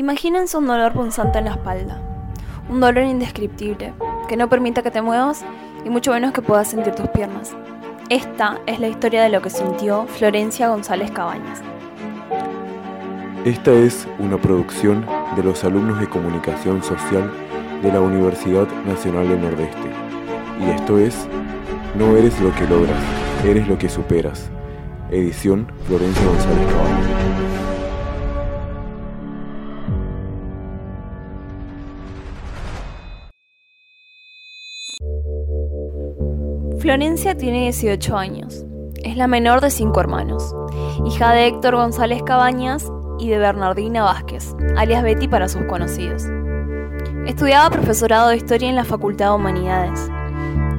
Imagínense un dolor punzante en la espalda, un dolor indescriptible, que no permita que te muevas y mucho menos que puedas sentir tus piernas. Esta es la historia de lo que sintió Florencia González Cabañas. Esta es una producción de los alumnos de comunicación social de la Universidad Nacional del Nordeste. Y esto es No eres lo que logras, eres lo que superas. Edición Florencia González Cabañas. Florencia tiene 18 años. Es la menor de cinco hermanos, hija de Héctor González Cabañas y de Bernardina Vázquez, alias Betty para sus conocidos. Estudiaba profesorado de historia en la Facultad de Humanidades.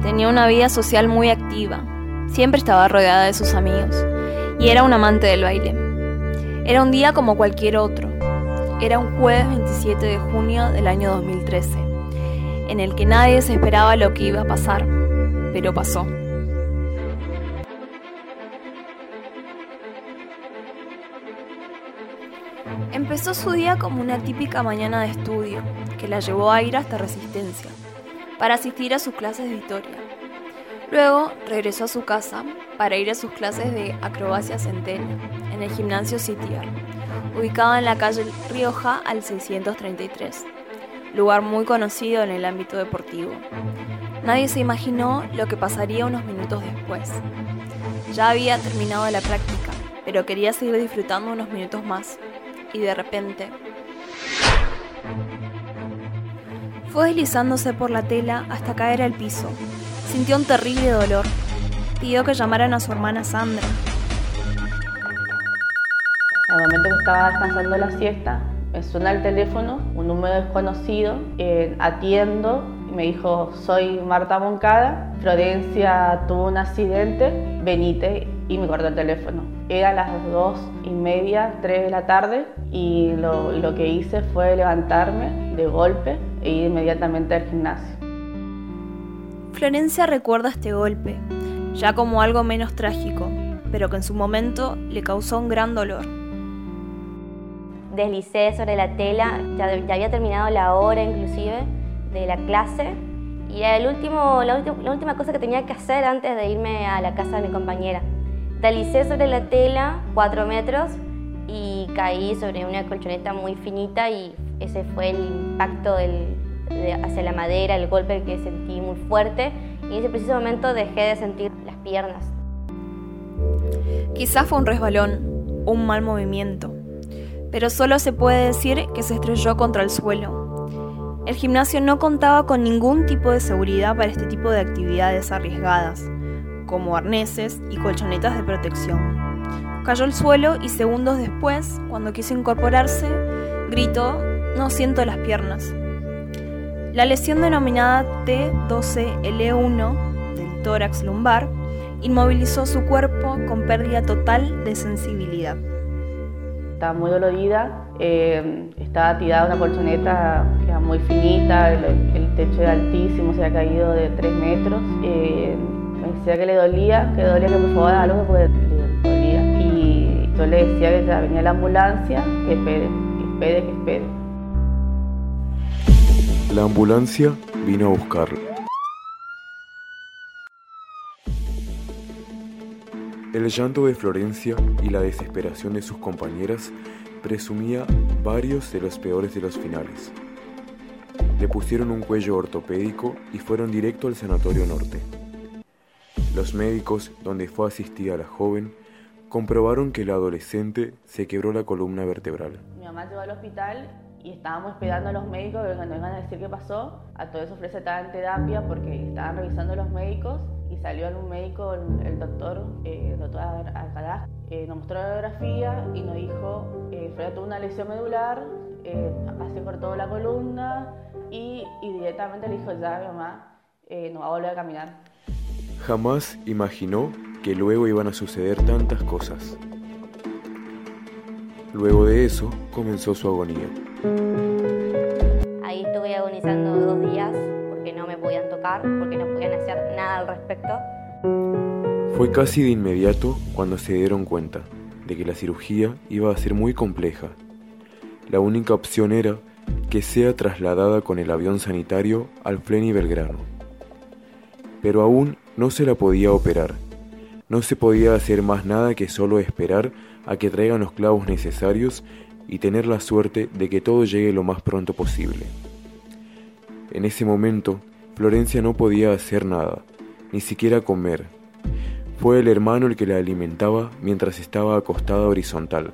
Tenía una vida social muy activa. Siempre estaba rodeada de sus amigos y era un amante del baile. Era un día como cualquier otro. Era un jueves 27 de junio del año 2013, en el que nadie se esperaba lo que iba a pasar pero pasó. Empezó su día como una típica mañana de estudio, que la llevó a ir hasta Resistencia, para asistir a sus clases de historia. Luego regresó a su casa para ir a sus clases de acrobacia centena en el gimnasio Citiar, ubicado en la calle Rioja al 633, lugar muy conocido en el ámbito deportivo. Nadie se imaginó lo que pasaría unos minutos después. Ya había terminado la práctica, pero quería seguir disfrutando unos minutos más. Y de repente... Fue deslizándose por la tela hasta caer al piso. Sintió un terrible dolor. Pidió que llamaran a su hermana Sandra. Al momento que estaba descansando la siesta, me suena el teléfono, un número desconocido, eh, atiendo me dijo, soy Marta Moncada, Florencia tuvo un accidente, venite y me cortó el teléfono. Era las dos y media, tres de la tarde y lo, lo que hice fue levantarme de golpe e ir inmediatamente al gimnasio. Florencia recuerda este golpe, ya como algo menos trágico, pero que en su momento le causó un gran dolor. Deslicé sobre la tela, ya, ya había terminado la hora inclusive, de la clase y el último, la, última cosa que tenía que hacer antes de irme a la casa de mi compañera. Talicé sobre la tela cuatro metros y caí sobre una colchoneta muy finita y ese fue el impacto del, hacia la madera, el golpe que sentí muy fuerte y en ese preciso momento dejé de sentir las piernas. Quizás fue un resbalón, un mal movimiento, pero solo se puede decir que se estrelló contra el suelo el gimnasio no contaba con ningún tipo de seguridad para este tipo de actividades arriesgadas, como arneses y colchonetas de protección. Cayó al suelo y segundos después, cuando quiso incorporarse, gritó, no siento las piernas. La lesión denominada T12L1 del tórax lumbar inmovilizó su cuerpo con pérdida total de sensibilidad. Estaba muy dolorida, eh, estaba tirada una colchoneta que era muy finita, el, techo era altísimo, se había caído de 3 metros. Eh, me decía que le dolía, que dolía que por favor algo porque le dolía. Y yo le decía que ya venía la ambulancia, que espere, que espere, que espere. La ambulancia vino a buscarlo. El llanto de Florencia y la desesperación de sus compañeras presumía varios de los peores de los finales. Le pusieron un cuello ortopédico y fueron directo al Sanatorio Norte. Los médicos, donde fue asistida la joven, comprobaron que la adolescente se quebró la columna vertebral. Mi mamá llegó al hospital y estábamos esperando a los médicos que nos iban a decir qué pasó. A todo eso ofrece estaba en terapia porque estaban revisando los médicos y salió un médico, el, doctor, eh, el doctor Alcalá, eh, nos mostró la radiografía y nos dijo, eh, Freya tuvo una lesión medular, eh, así cortó la columna y, y, directamente le dijo, ya mi mamá eh, no va a volver a caminar. Jamás imaginó que luego iban a suceder tantas cosas. Luego de eso comenzó su agonía. Ahí estuve agonizando dos días porque no me podían tocar, porque no podían hacer nada al respecto. Fue casi de inmediato cuando se dieron cuenta de que la cirugía iba a ser muy compleja. La única opción era que sea trasladada con el avión sanitario al Fleni Belgrano. Pero aún no se la podía operar. No se podía hacer más nada que solo esperar a que traigan los clavos necesarios y tener la suerte de que todo llegue lo más pronto posible. En ese momento, Florencia no podía hacer nada, ni siquiera comer. Fue el hermano el que la alimentaba mientras estaba acostada horizontal,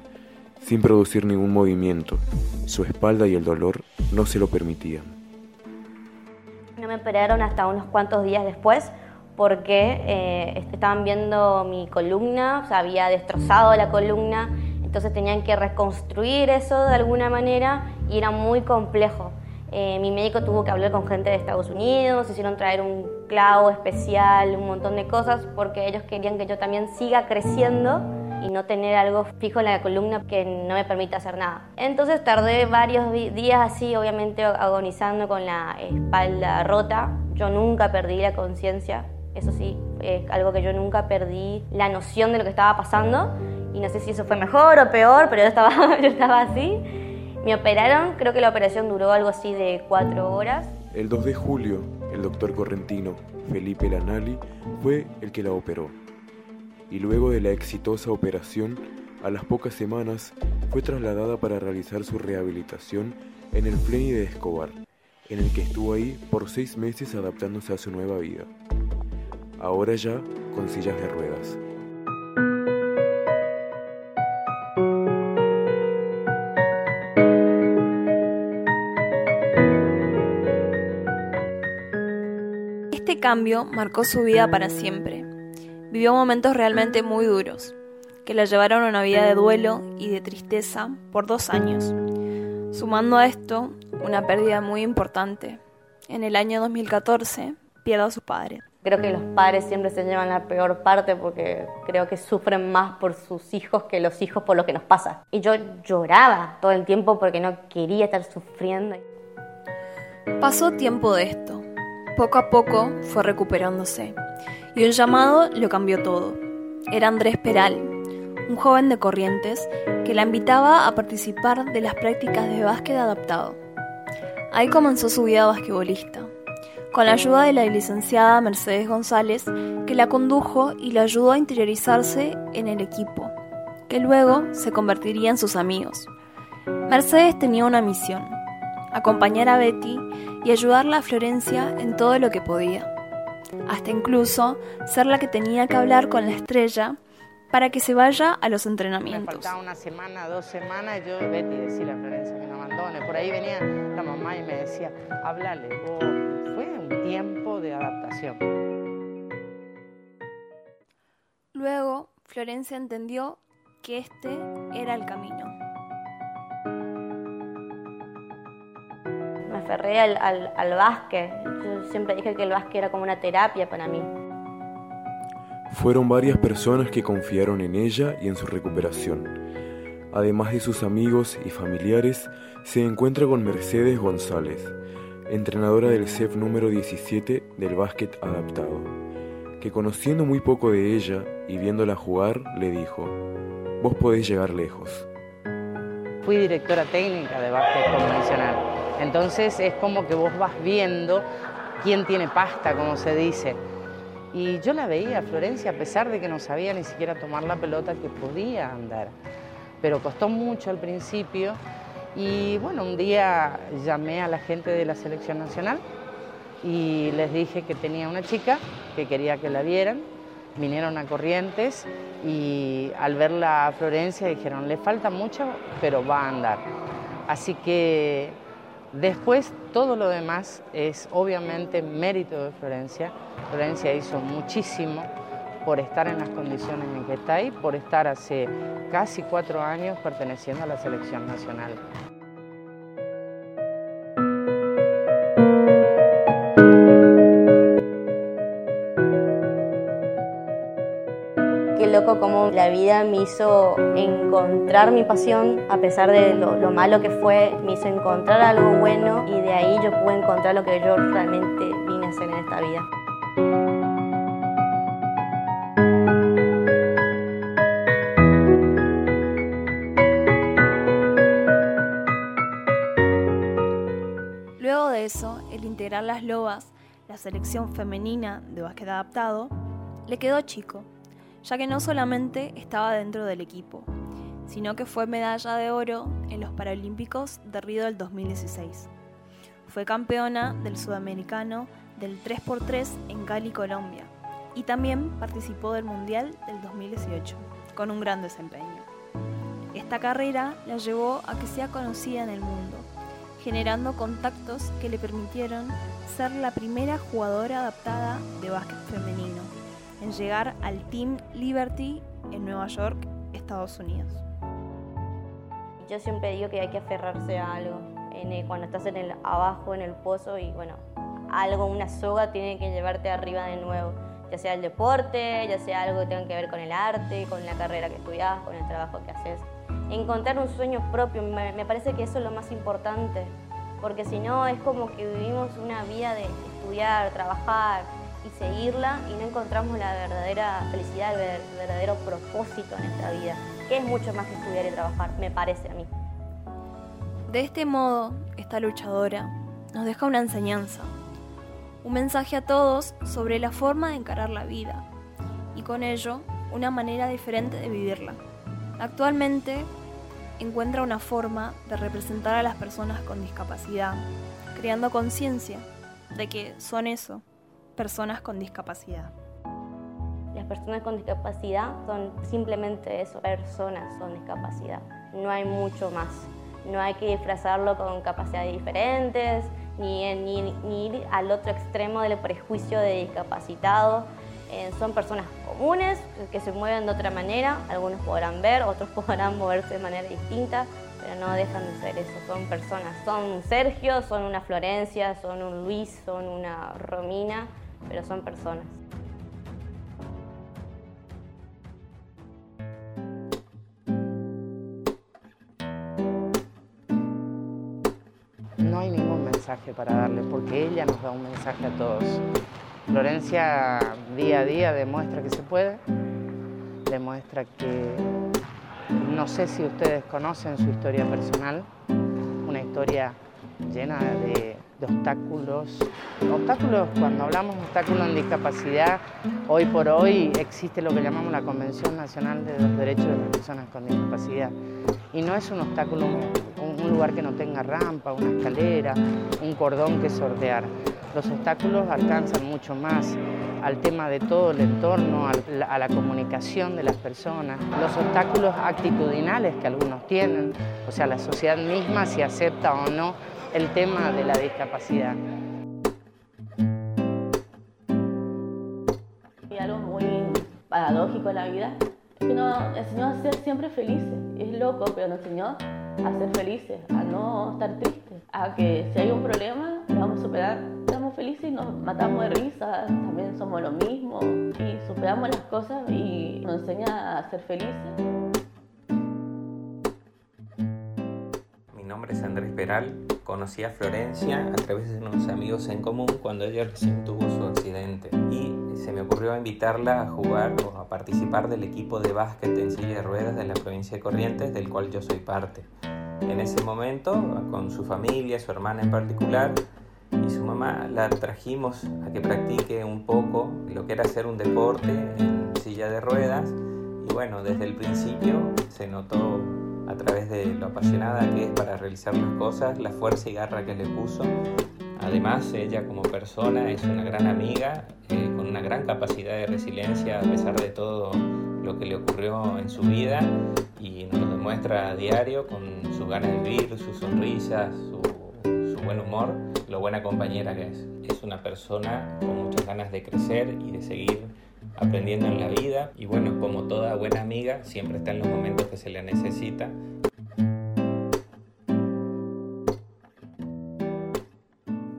sin producir ningún movimiento. Su espalda y el dolor no se lo permitían. No me operaron hasta unos cuantos días después porque eh, estaban viendo mi columna, o había destrozado la columna, entonces tenían que reconstruir eso de alguna manera y era muy complejo. Eh, mi médico tuvo que hablar con gente de Estados Unidos, hicieron traer un clavo especial, un montón de cosas, porque ellos querían que yo también siga creciendo y no tener algo fijo en la columna que no me permita hacer nada. Entonces tardé varios días así, obviamente agonizando con la espalda rota. Yo nunca perdí la conciencia, eso sí, es algo que yo nunca perdí la noción de lo que estaba pasando y no sé si eso fue mejor o peor, pero yo estaba, yo estaba así. Me operaron, creo que la operación duró algo así de cuatro horas. El 2 de julio, el doctor correntino Felipe Lanali fue el que la operó. Y luego de la exitosa operación, a las pocas semanas fue trasladada para realizar su rehabilitación en el Pleni de Escobar, en el que estuvo ahí por seis meses adaptándose a su nueva vida. Ahora ya con sillas de ruedas. Cambio marcó su vida para siempre. Vivió momentos realmente muy duros, que la llevaron a una vida de duelo y de tristeza por dos años. Sumando a esto, una pérdida muy importante. En el año 2014, pierde a su padre. Creo que los padres siempre se llevan la peor parte porque creo que sufren más por sus hijos que los hijos por lo que nos pasa. Y yo lloraba todo el tiempo porque no quería estar sufriendo. Pasó tiempo de esto poco a poco fue recuperándose y un llamado lo cambió todo. Era Andrés Peral, un joven de Corrientes que la invitaba a participar de las prácticas de básquet adaptado. Ahí comenzó su vida basquetbolista, con la ayuda de la licenciada Mercedes González, que la condujo y la ayudó a interiorizarse en el equipo, que luego se convertiría en sus amigos. Mercedes tenía una misión, acompañar a Betty y ayudarla a Florencia en todo lo que podía, hasta incluso ser la que tenía que hablar con la estrella para que se vaya a los entrenamientos. Me faltaba una semana, dos semanas, yo Betty decía a Florencia que no abandone. Por ahí venía la mamá y me decía, háblale, fue un tiempo de adaptación. Luego, Florencia entendió que este era el camino. Aferré al, al, al básquet. Yo siempre dije que el básquet era como una terapia para mí. Fueron varias personas que confiaron en ella y en su recuperación. Además de sus amigos y familiares, se encuentra con Mercedes González, entrenadora del CEF número 17 del básquet adaptado, que conociendo muy poco de ella y viéndola jugar, le dijo, vos podés llegar lejos. Fui directora técnica de básquet convencional entonces es como que vos vas viendo quién tiene pasta, como se dice. Y yo la veía a Florencia, a pesar de que no sabía ni siquiera tomar la pelota, que podía andar. Pero costó mucho al principio. Y bueno, un día llamé a la gente de la selección nacional y les dije que tenía una chica que quería que la vieran. Vinieron a Corrientes y al verla a Florencia dijeron, le falta mucho, pero va a andar. Así que Después, todo lo demás es obviamente mérito de Florencia. Florencia hizo muchísimo por estar en las condiciones en que está y por estar hace casi cuatro años perteneciendo a la selección nacional. Me hizo encontrar mi pasión, a pesar de lo, lo, malo que fue, me hizo encontrar algo bueno y de ahí yo pude encontrar lo que yo realmente vine a hacer en esta vida. de eso, el integrar las Lobas, la selección femenina de básquet adaptado, le quedó chico, ya que no solamente estaba dentro del equipo, sino que fue medalla de oro en los Paralímpicos de Río del 2016. Fue campeona del sudamericano del 3x3 en Cali, Colombia, y también participó del Mundial del 2018, con un gran desempeño. Esta carrera la llevó a que sea conocida en el mundo, generando contactos que le permitieron ser la primera jugadora adaptada de básquet femenino en llegar al Team Liberty en Nueva York, Estados Unidos. Yo siempre digo que hay que aferrarse a algo cuando estás en el abajo en el pozo y bueno, algo, una soga tiene que llevarte arriba de nuevo, ya sea el deporte, ya sea algo que tenga que ver con el arte, con la carrera que estudias, con el trabajo que haces. Encontrar un sueño propio, me parece que eso es lo más importante, porque si no es como que vivimos una vida de estudiar, trabajar y seguirla y no encontramos la verdadera felicidad, el verdadero propósito en nuestra vida, que es mucho más que estudiar y trabajar, me parece a mí. De este modo, esta luchadora nos deja una enseñanza, un mensaje a todos sobre la forma de encarar la vida y con ello una manera diferente de vivirla. Actualmente encuentra una forma de representar a las personas con discapacidad, creando conciencia de que son eso, personas con discapacidad. Las personas con discapacidad son simplemente eso, personas con discapacidad. No hay mucho más. No hay que disfrazarlo con capacidades diferentes, ni, ni, ir al otro extremo del prejuicio de discapacitado. Eh, son personas comunes que se mueven de otra manera, algunos podrán ver, otros podrán moverse de manera distinta, pero no dejan de ser eso, son personas, son un Sergio, son una Florencia, son un Luis, son una Romina, pero son personas. No hay ningún mensaje para darle, porque ella nos da un mensaje a todos. Florencia día a día demuestra que se puede, demuestra que no sé si ustedes conocen su historia personal, una historia llena de, obstáculos. Obstáculos, cuando hablamos de obstáculos en discapacidad, hoy por hoy existe lo que llamamos la Convención Nacional de los Derechos de las Personas con Discapacidad. Y no es un obstáculo, un lugar que no tenga rampa, una escalera, un cordón que sortear. Los obstáculos alcanzan mucho más al tema de todo el entorno, a la comunicación de las personas, los obstáculos actitudinales que algunos tienen, o sea, la sociedad misma si acepta o no el tema de la discapacidad. Y algo muy paradójico en la vida es que nos enseñó a ser siempre felices. Es loco, pero nos enseñó a ser felices, a no estar tristes, a que si hay un problema lo vamos a superar, estamos felices y nos matamos de risa, también somos lo mismo y superamos las cosas y nos enseña a ser felices. Nombre es Andrés Peral, conocí a Florencia a través de unos amigos en común cuando ella recién tuvo su accidente y se me ocurrió invitarla a jugar o a participar del equipo de básquet en silla de ruedas de la provincia de Corrientes del cual yo soy parte. En ese momento, con su familia, su hermana en particular, y su mamá la trajimos a que practique un poco lo que era hacer un deporte en silla de ruedas y bueno, desde el principio se notó a través de lo apasionada que es para realizar las cosas, la fuerza y garra que le puso. Además, ella como persona es una gran amiga, eh, con una gran capacidad de resiliencia a pesar de todo lo que le ocurrió en su vida y nos lo demuestra a diario con su ganas de vivir, su sonrisa, su, su buen humor, lo buena compañera que es. Es una persona con muchas ganas de crecer y de seguir aprendiendo en la vida y bueno, como toda buena amiga, siempre está en los momentos que se le necesita.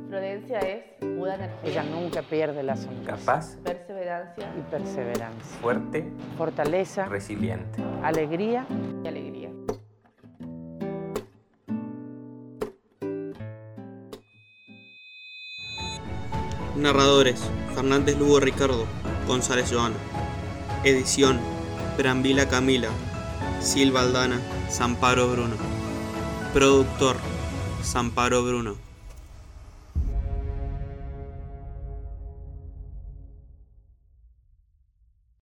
Prudencia es pura energía. Ella nunca pierde la sonrisa. Capaz. Perseverancia. Y perseverancia. Fuerte. Fortaleza. Resiliente. Alegría. Y alegría. Narradores: Fernández Lugo Ricardo, González Joana. Edición: Brambila Camila, Silva Aldana, Samparo Bruno. Productor: Samparo Bruno.